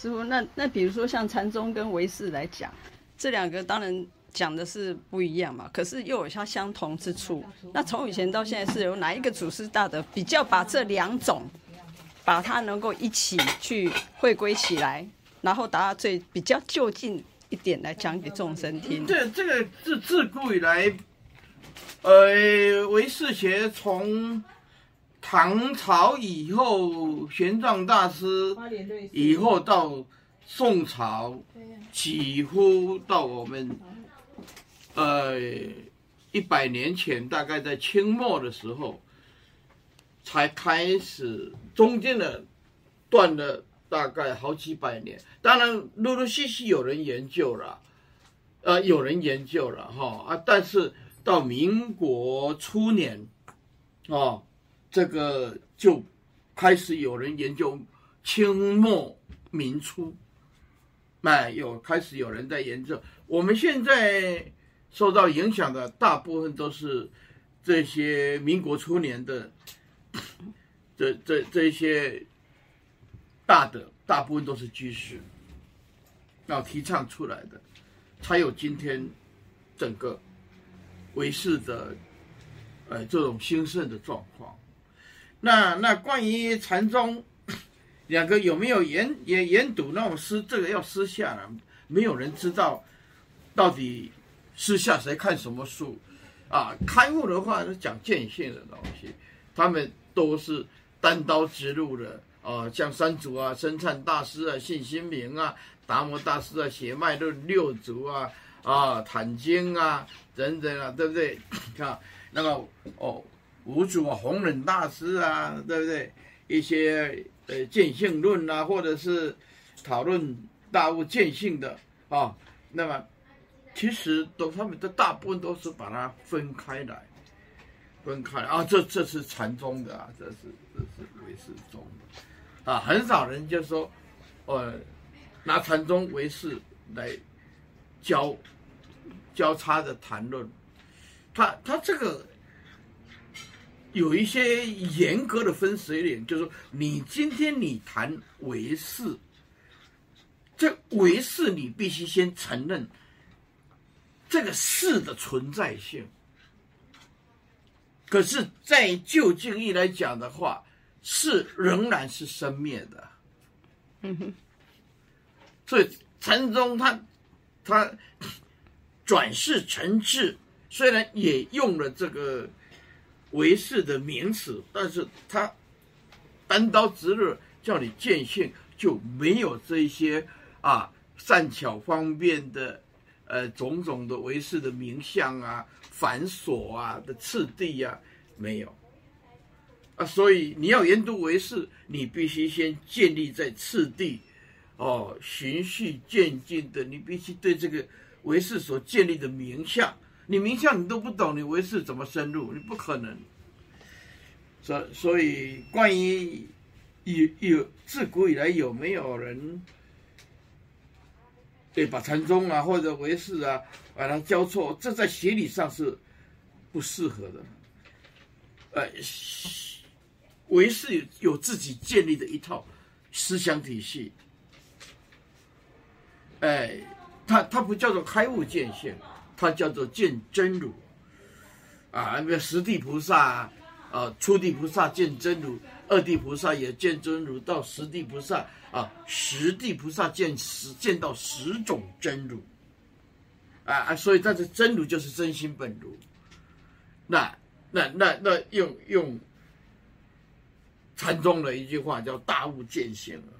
师傅，那那比如说像禅宗跟唯识来讲，这两个当然讲的是不一样嘛，可是又有它相同之处。那从以前到现在，是由哪一个祖师大德比较把这两种，把它能够一起去汇归起来，然后达到最比较就近一点来讲给众生听？这这个自自古以来，呃，唯识学从。唐朝以后，玄奘大师以后到宋朝，几乎到我们，呃，一百年前，大概在清末的时候，才开始，中间的断了大概好几百年。当然，陆陆续续有人研究了，呃，有人研究了哈啊，但是到民国初年，哦。这个就开始有人研究清末民初，哎，有开始有人在研究。我们现在受到影响的大部分都是这些民国初年的，这这这些大的，大部分都是居士，要提倡出来的，才有今天整个唯识的，呃，这种兴盛的状况。那那关于禅宗两个有没有研研研读那种私，这个要私下了，没有人知道到底私下谁看什么书啊？开悟的话是讲见性的东西，他们都是单刀直入的啊，像三祖啊、僧璨大师啊、信心明啊、达摩大师啊、血脉论六祖啊、啊坦经啊等等啊，对不对？看 那个哦。五祖啊，弘忍大师啊，对不对？一些呃见性论啊，或者是讨论大悟见性的啊，那么其实都他们的大部分都是把它分开来，分开来啊。这这是禅宗的啊，这是这是唯识宗的啊，很少人就说，呃，拿禅宗唯识来交交叉的谈论，他他这个。有一些严格的分水岭，就是说，你今天你谈唯识，这唯识你必须先承认这个识的存在性。可是，在究竟义来讲的话，识仍然是生灭的。嗯哼。所以禅宗他他转世成智，虽然也用了这个。唯识的名词，但是他单刀直入叫你见性，就没有这些啊善巧方便的呃种种的唯识的名相啊繁琐啊的次第啊没有啊，所以你要研读唯识，你必须先建立在次第哦，循序渐进的，你必须对这个唯识所建立的名相。你名相你都不懂，你唯识怎么深入？你不可能。所所以，关于有有自古以来有没有人对把禅宗啊或者唯识啊把它交错，这在学理上是不适合的。呃，唯识有有自己建立的一套思想体系。哎，它它不叫做开悟见性。他叫做见真如，啊，那个十地菩萨，啊，初地菩萨见真如，二地菩萨也见真如，到十地菩萨，啊，十地菩萨见十见到十种真如，啊啊，所以他的真如就是真心本如，那那那那用用禅宗的一句话叫大悟见性了，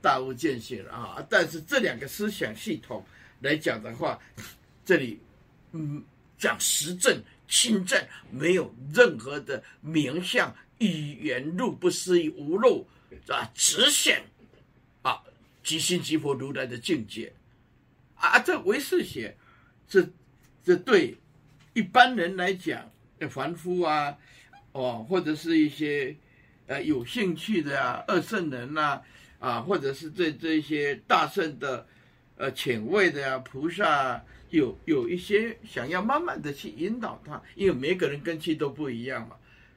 大悟见性啊，但是这两个思想系统来讲的话。这里，嗯，讲实证、亲证，没有任何的名相、语言、入不思议、无漏，啊，直显，啊，即心即佛如来的境界，啊，这唯识学，这这对一般人来讲，凡夫啊，哦，或者是一些呃有兴趣的啊，二圣人呐，啊，或者是这这些大圣的，呃，浅位的呀、啊，菩萨。啊有有一些想要慢慢的去引导他，因为每个人根器都不一样嘛。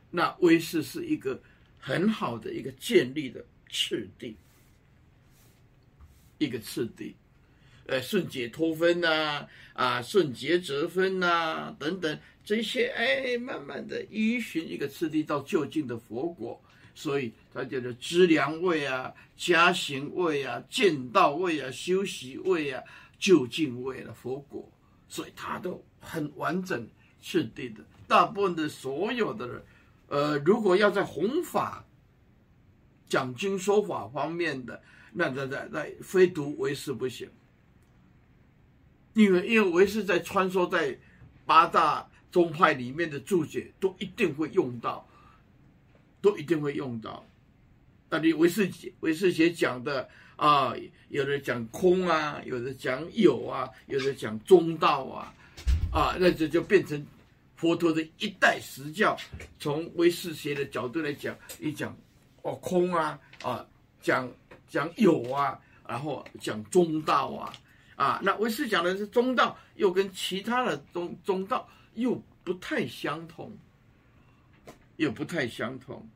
那威势是一个很好的一个建立的次第。一个次第，呃，顺解脱分呐，啊，顺结则分呐，等等这些，哎，慢慢的依循一个次第到就近的佛果，所以他叫做知良位啊、加行位啊、见道位啊、修习位啊、究竟为了佛果，所以他都很完整次第的。大部分的所有的人，呃，如果要在弘法、讲经说法方面的。那在在在非读为师不行，因为因为为师在穿梭在八大宗派里面的注解都一定会用到，都一定会用到。那你唯识唯识学讲的啊，有的讲空啊，有的讲有啊，有的讲中道啊，啊，那这就变成佛陀的一代实教。从唯识学的角度来讲，一讲哦空啊啊讲。讲有啊，然后讲中道啊，啊，那唯识讲的是中道，又跟其他的中中道又不太相同，又不太相同，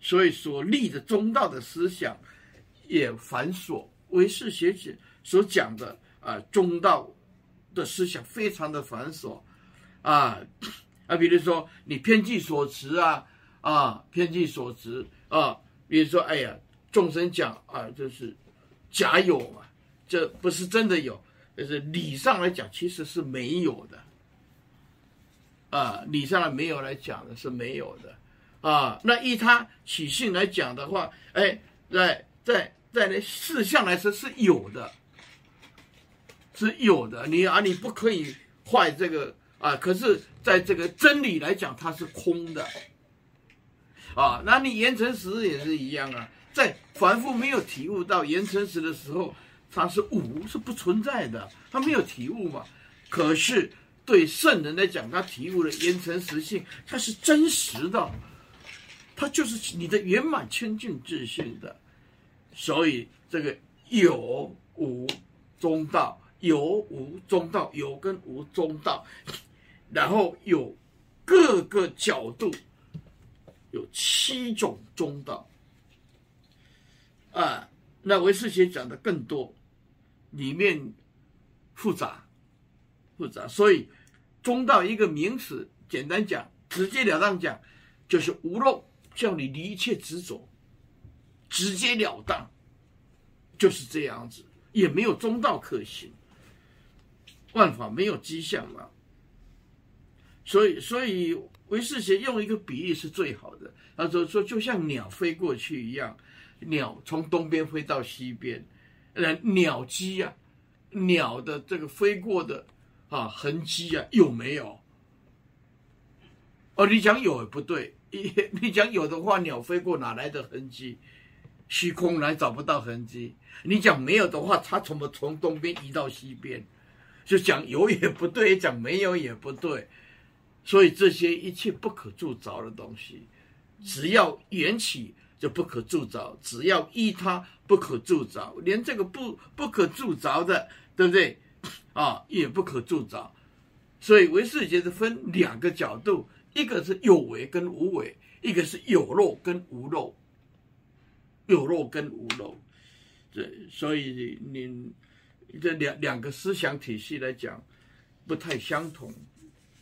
所以说立的中道的思想也繁琐。唯识学者所讲的啊，中道的思想非常的繁琐，啊啊，比如说你偏计所执啊，啊，偏计所执啊，比如说哎呀。众生讲啊，就是假有嘛，这不是真的有，就是理上来讲其实是没有的，啊，理上来没有来讲的是没有的，啊，那依他起性来讲的话，哎，在在在那事项来说是有的，是有的，你啊你不可以坏这个啊，可是在这个真理来讲它是空的，啊，那你言承时也是一样啊。在凡夫没有体悟到言承时的时候，他是无，是不存在的，他没有体悟嘛。可是对圣人来讲，他体悟了言承时性，他是真实的，他就是你的圆满清净自性的。所以这个有无中道，有无中道，有跟无中道，然后有各个角度，有七种中道。啊，那唯识学讲的更多，里面复杂，复杂，所以中道一个名词，简单讲，直截了当讲，就是无漏，叫你离一切执着，直截了当，就是这样子，也没有中道可行，万法没有迹象嘛。所以，所以唯识学用一个比喻是最好的，他说说就像鸟飞过去一样。鸟从东边飞到西边，那，鸟迹啊，鸟的这个飞过的啊痕迹啊有没有？哦，你讲有也不对，你讲有的话，鸟飞过哪来的痕迹？虚空来找不到痕迹。你讲没有的话，它怎么从东边移到西边？就讲有也不对，讲没有也不对。所以这些一切不可铸造的东西，只要缘起。就不可铸造，只要依他不可铸造，连这个不不可铸造的，对不对？啊，也不可铸造。所以唯识学是分两个角度，一个是有为跟无为，一个是有漏跟无漏。有漏跟无漏，对，所以你这两两个思想体系来讲，不太相同，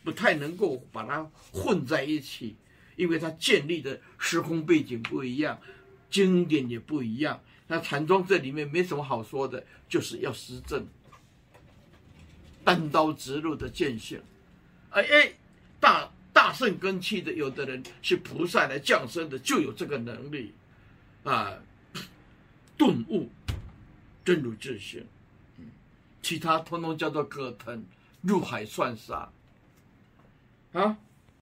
不太能够把它混在一起。因为它建立的时空背景不一样，经典也不一样。那禅宗这里面没什么好说的，就是要实证，单刀直入的见性。哎哎，大大圣根器的，有的人是菩萨来降生的，就有这个能力啊，顿悟真如自性。其他通通叫做葛藤，入海算啥啊。